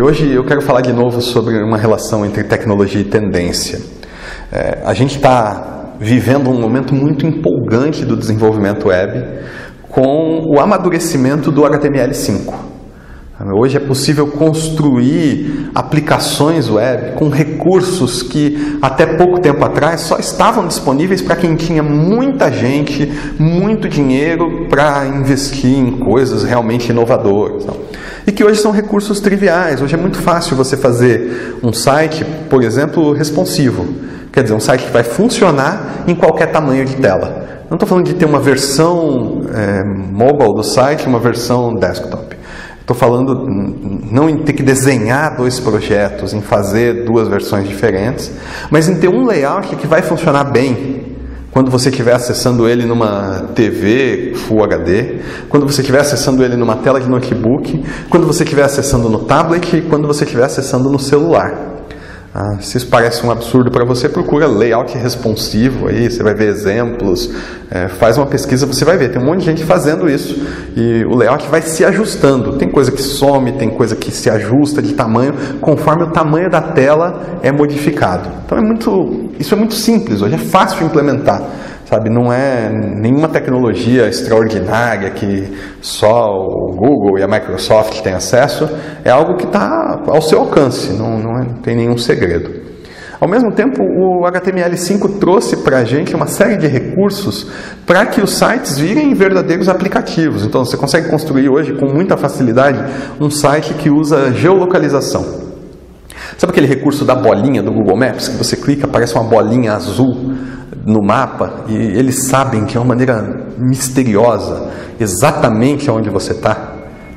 Hoje eu quero falar de novo sobre uma relação entre tecnologia e tendência. É, a gente está vivendo um momento muito empolgante do desenvolvimento web com o amadurecimento do HTML5. Hoje é possível construir aplicações web com recursos que até pouco tempo atrás só estavam disponíveis para quem tinha muita gente, muito dinheiro para investir em coisas realmente inovadoras e que hoje são recursos triviais. Hoje é muito fácil você fazer um site, por exemplo, responsivo. Quer dizer, um site que vai funcionar em qualquer tamanho de tela. Não estou falando de ter uma versão é, mobile do site uma versão desktop. Estou falando não em ter que desenhar dois projetos, em fazer duas versões diferentes, mas em ter um layout que vai funcionar bem quando você estiver acessando ele numa TV Full HD, quando você estiver acessando ele numa tela de notebook, quando você estiver acessando no tablet e quando você estiver acessando no celular. Ah, se isso parece um absurdo para você, procura layout responsivo aí, você vai ver exemplos, é, faz uma pesquisa, você vai ver, tem um monte de gente fazendo isso e o layout vai se ajustando. Tem coisa que some, tem coisa que se ajusta de tamanho conforme o tamanho da tela é modificado. Então é muito, isso é muito simples, hoje é fácil de implementar sabe? Não é nenhuma tecnologia extraordinária que só o Google e a Microsoft têm acesso, é algo que está ao seu alcance, não, não, é, não tem nenhum segredo. Ao mesmo tempo, o HTML5 trouxe para a gente uma série de recursos para que os sites virem verdadeiros aplicativos. Então, você consegue construir hoje com muita facilidade um site que usa geolocalização. Sabe aquele recurso da bolinha do Google Maps que você clica, aparece uma bolinha azul no mapa e eles sabem de uma maneira misteriosa exatamente aonde você está.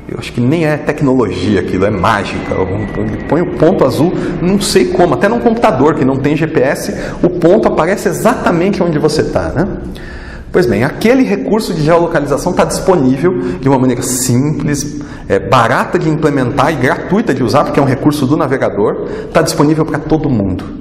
Eu acho que nem é tecnologia aquilo, é mágica. Ele põe o ponto azul, não sei como, até num computador que não tem GPS, o ponto aparece exatamente onde você está. Né? Pois bem, aquele recurso de geolocalização está disponível de uma maneira simples, é, barata de implementar e gratuita de usar, porque é um recurso do navegador, está disponível para todo mundo.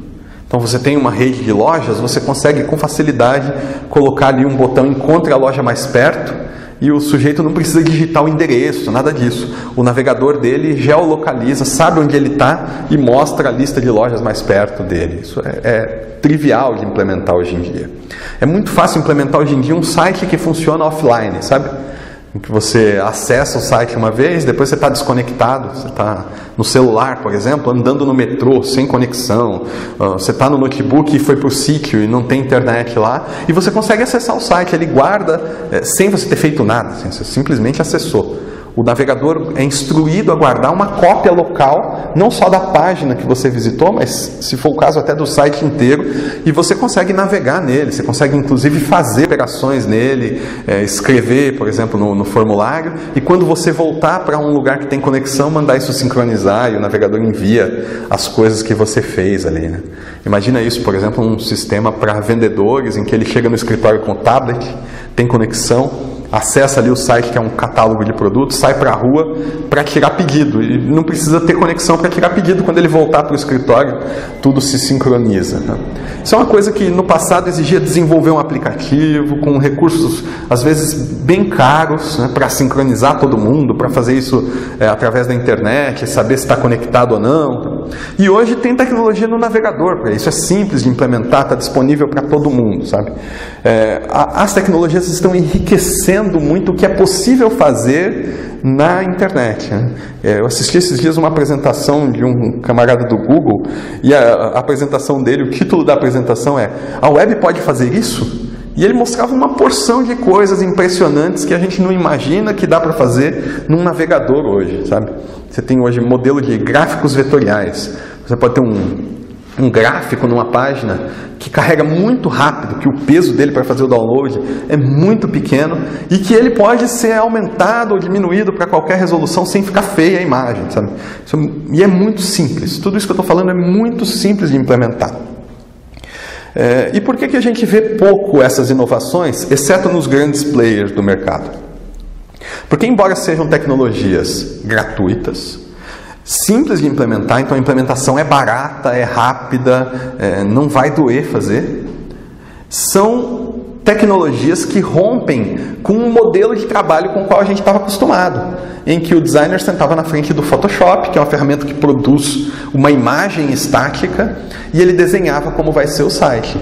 Então você tem uma rede de lojas, você consegue com facilidade colocar ali um botão encontre a loja mais perto e o sujeito não precisa digitar o endereço, nada disso. O navegador dele geolocaliza, sabe onde ele está e mostra a lista de lojas mais perto dele. Isso é, é trivial de implementar hoje em dia. É muito fácil implementar hoje em dia um site que funciona offline, sabe? Em que você acessa o site uma vez, depois você está desconectado, você está no celular, por exemplo, andando no metrô sem conexão, ah, você está no notebook e foi para o sítio e não tem internet lá, e você consegue acessar o site, ele guarda eh, sem você ter feito nada, assim, você simplesmente acessou. O navegador é instruído a guardar uma cópia local, não só da página que você visitou, mas, se for o caso, até do site inteiro, e você consegue navegar nele, você consegue inclusive fazer operações nele, é, escrever, por exemplo, no, no, formulário, e quando você voltar para um lugar que tem conexão, mandar isso sincronizar e o navegador envia as coisas que você fez ali. Né? Imagina isso, por exemplo, um sistema para vendedores em que ele chega no escritório com o tablet, tem conexão acessa ali o site que é um catálogo de produtos, sai para a rua para tirar pedido. E não precisa ter conexão para tirar pedido. Quando ele voltar para o escritório, tudo se sincroniza. Né? Isso é uma coisa que no passado exigia desenvolver um aplicativo com recursos, às vezes, bem caros, né, para sincronizar todo mundo, para fazer isso é, através da internet, saber se está conectado ou não. E hoje tem tecnologia no navegador isso. É simples de implementar, está disponível para todo mundo. sabe? É, as tecnologias estão enriquecendo muito o que é possível fazer na internet. Né? É, eu assisti esses dias uma apresentação de um camarada do Google e a, a apresentação dele, o título da apresentação é A web pode fazer isso? E ele mostrava uma porção de coisas impressionantes que a gente não imagina que dá para fazer num navegador hoje, sabe? Você tem hoje modelo de gráficos vetoriais. Você pode ter um um gráfico numa página que carrega muito rápido, que o peso dele para fazer o download é muito pequeno e que ele pode ser aumentado ou diminuído para qualquer resolução sem ficar feia a imagem, sabe? Isso, e é muito simples. Tudo isso que eu estou falando é muito simples de implementar. É, e por que, que a gente vê pouco essas inovações, exceto nos grandes players do mercado? Porque, embora sejam tecnologias gratuitas, simples de implementar, então a implementação é barata, é rápida, é, não vai doer fazer. São tecnologias que rompem com um modelo de trabalho com o qual a gente estava acostumado, em que o designer sentava na frente do Photoshop, que é uma ferramenta que produz uma imagem estática, e ele desenhava como vai ser o site.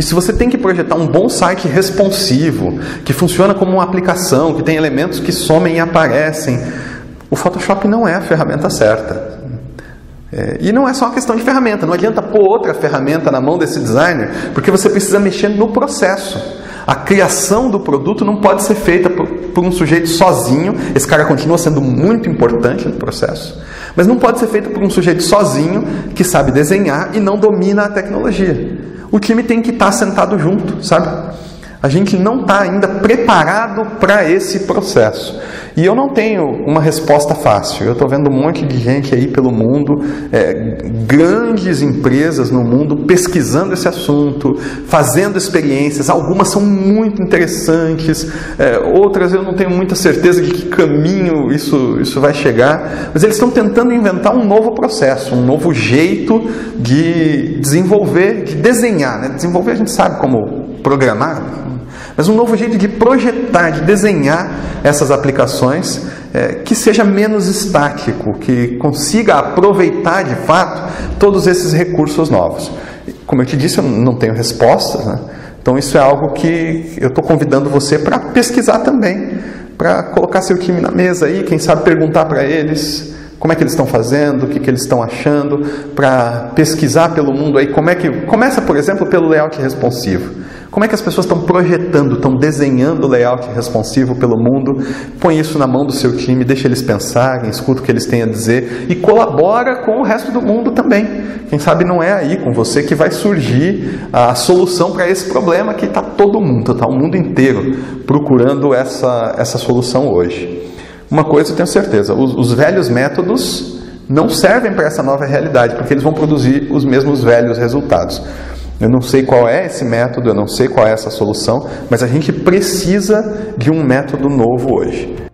E se você tem que projetar um bom site responsivo, que funciona como uma aplicação, que tem elementos que somem e aparecem, o Photoshop não é a ferramenta certa. É, e não é só uma questão de ferramenta, não adianta pôr outra ferramenta na mão desse designer, porque você precisa mexer no processo. A criação do produto não pode ser feita por, por, um sujeito sozinho, esse cara continua sendo muito importante no processo, mas não pode ser feita por um sujeito sozinho que sabe desenhar e não domina a tecnologia o time tem que estar tá sentado junto, sabe? A gente não está ainda preparado para esse processo. E eu não tenho uma resposta fácil. Eu estou vendo um monte de gente aí pelo mundo, é, grandes empresas no mundo pesquisando esse assunto, fazendo experiências. Algumas são muito interessantes, é, outras eu não tenho muita certeza de que caminho isso, isso vai chegar. Mas eles estão tentando inventar um novo processo, um novo jeito de desenvolver, de desenhar. Né? Desenvolver a gente sabe como programar, mas um novo jeito de projetar, de desenhar essas aplicações é, que seja menos estático, que consiga aproveitar de fato todos esses recursos novos. Como eu te disse, eu não tenho respostas, né? então isso é algo que eu estou convidando você para pesquisar também, para colocar seu time na mesa aí, quem sabe perguntar para eles como é que eles estão fazendo, o que, que eles estão achando, para pesquisar pelo mundo aí, como é que. Começa, por exemplo, pelo layout responsivo. Como é que as pessoas estão projetando, estão desenhando o layout responsivo pelo mundo? Põe isso na mão do seu time, deixa eles pensarem, escuta o que eles têm a dizer e colabora com o resto do mundo também. Quem sabe não é aí com você que vai surgir a solução para esse problema que está todo mundo, está o mundo inteiro procurando essa, essa solução hoje. Uma coisa eu tenho certeza: os, os velhos métodos não servem para essa nova realidade, porque eles vão produzir os mesmos velhos resultados. Eu não sei qual é esse método, eu não sei qual é essa solução, mas a gente precisa de um método novo hoje.